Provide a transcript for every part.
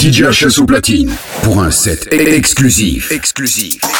DJ HS au platine pour un set exclusif. Exclusif.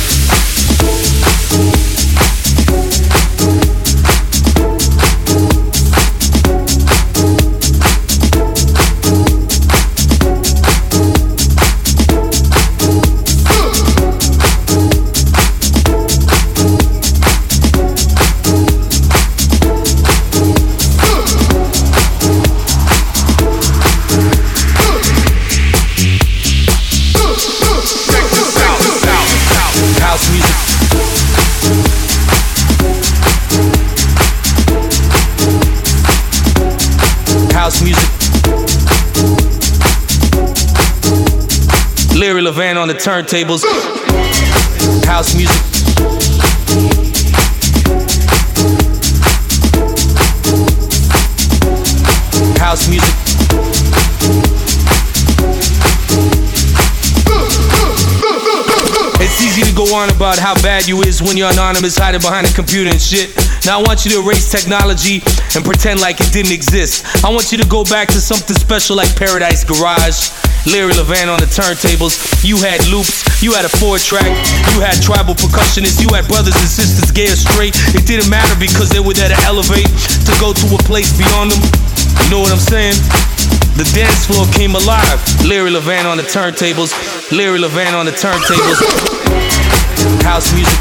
Turntables. House music. House music. It's easy to go on about how bad you is when you're anonymous, hiding behind a computer and shit. Now I want you to erase technology and pretend like it didn't exist. I want you to go back to something special like Paradise Garage. Larry Levan on the turntables. You had loops, you had a four track, you had tribal percussionists, you had brothers and sisters gay straight. It didn't matter because they were there to elevate, to go to a place beyond them. You know what I'm saying? The dance floor came alive. Larry Levan on the turntables. Larry Levan on the turntables. House music.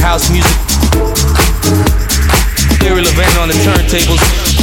House music. Turntables.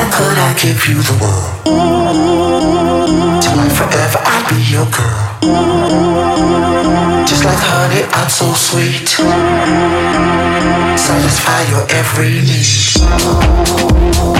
How could I give you the world? Till like forever I'll be your girl. Just like honey, I'm so sweet. Satisfy your every need.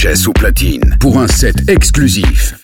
DJ HS au platine pour un set exclusif.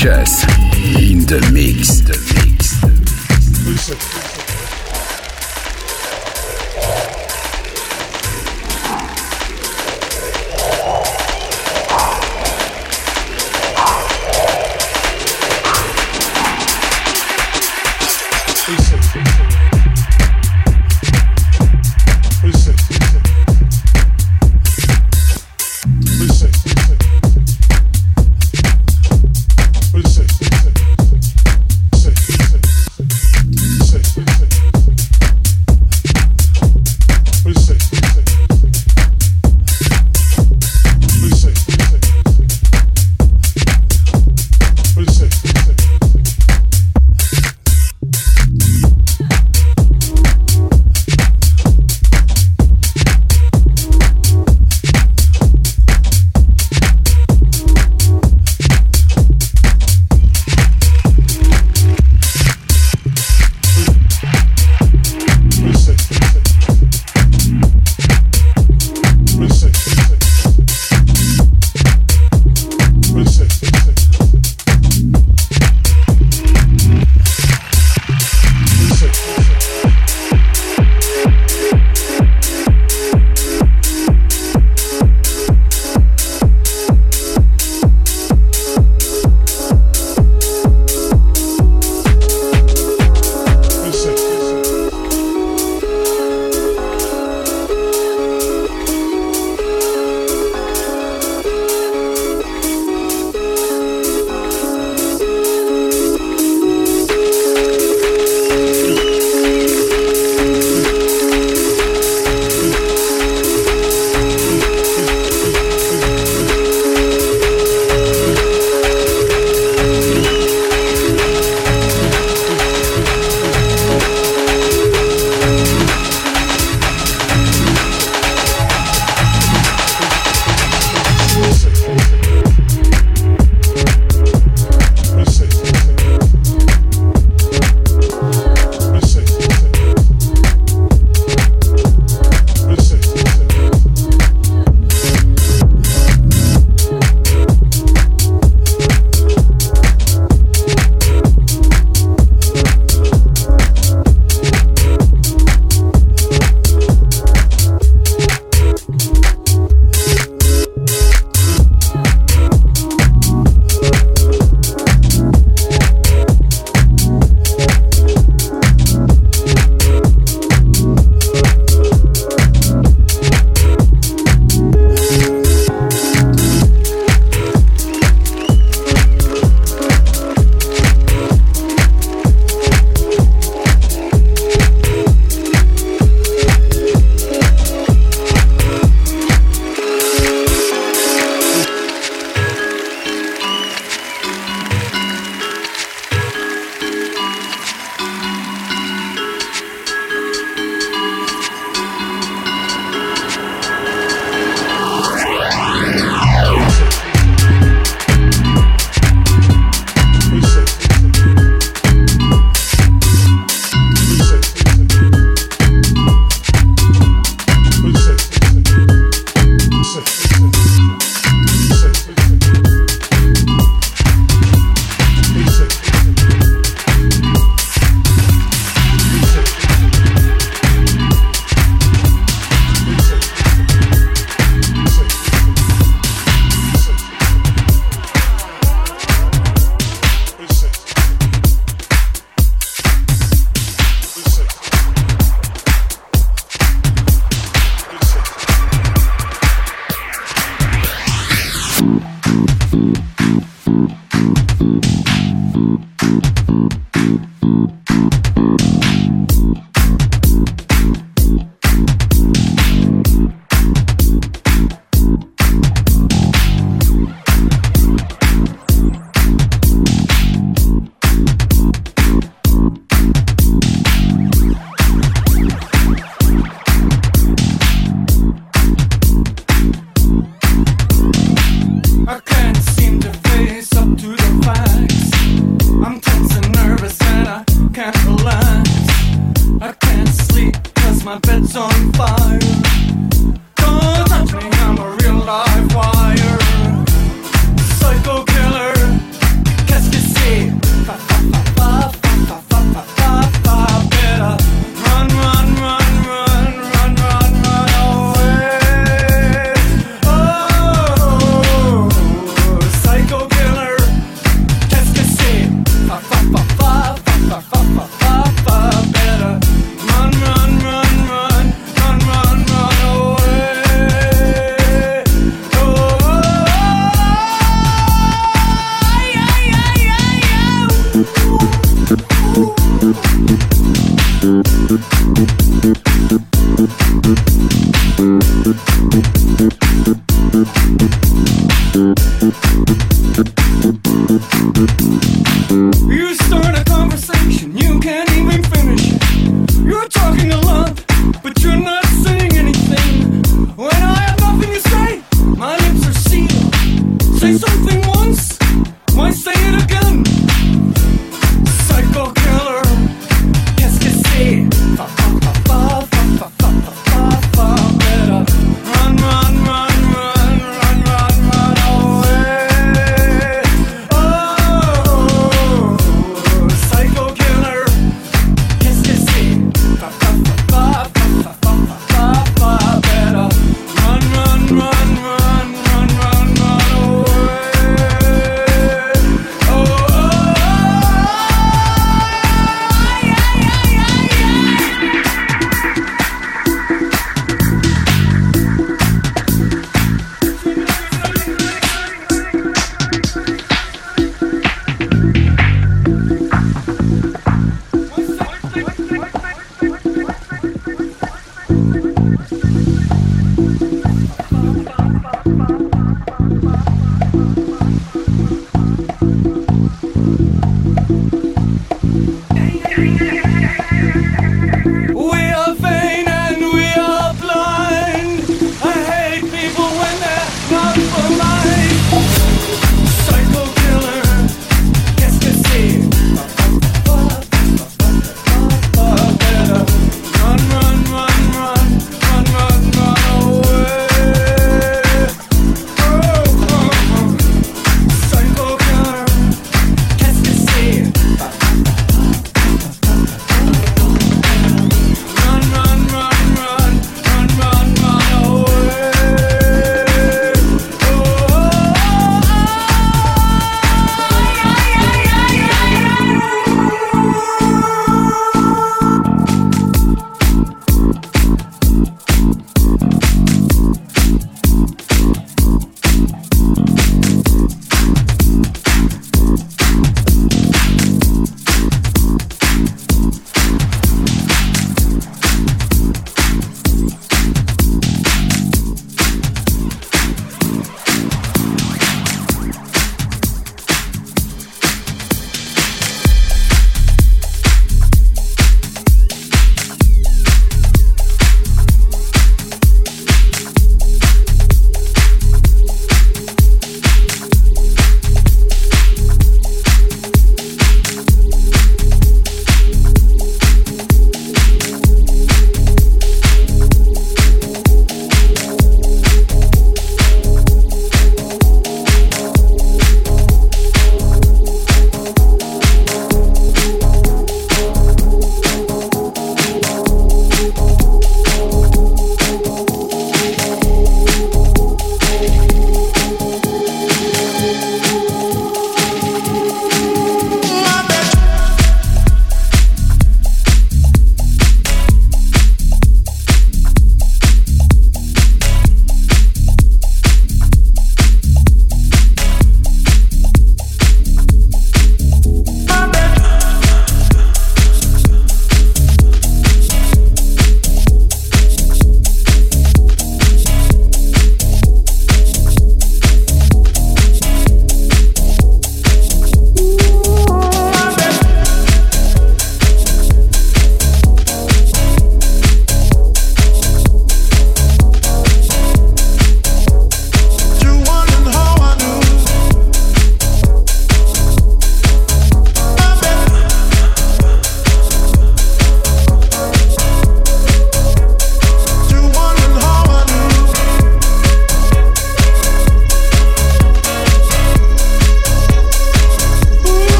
Churches in the mix. The mix. Say,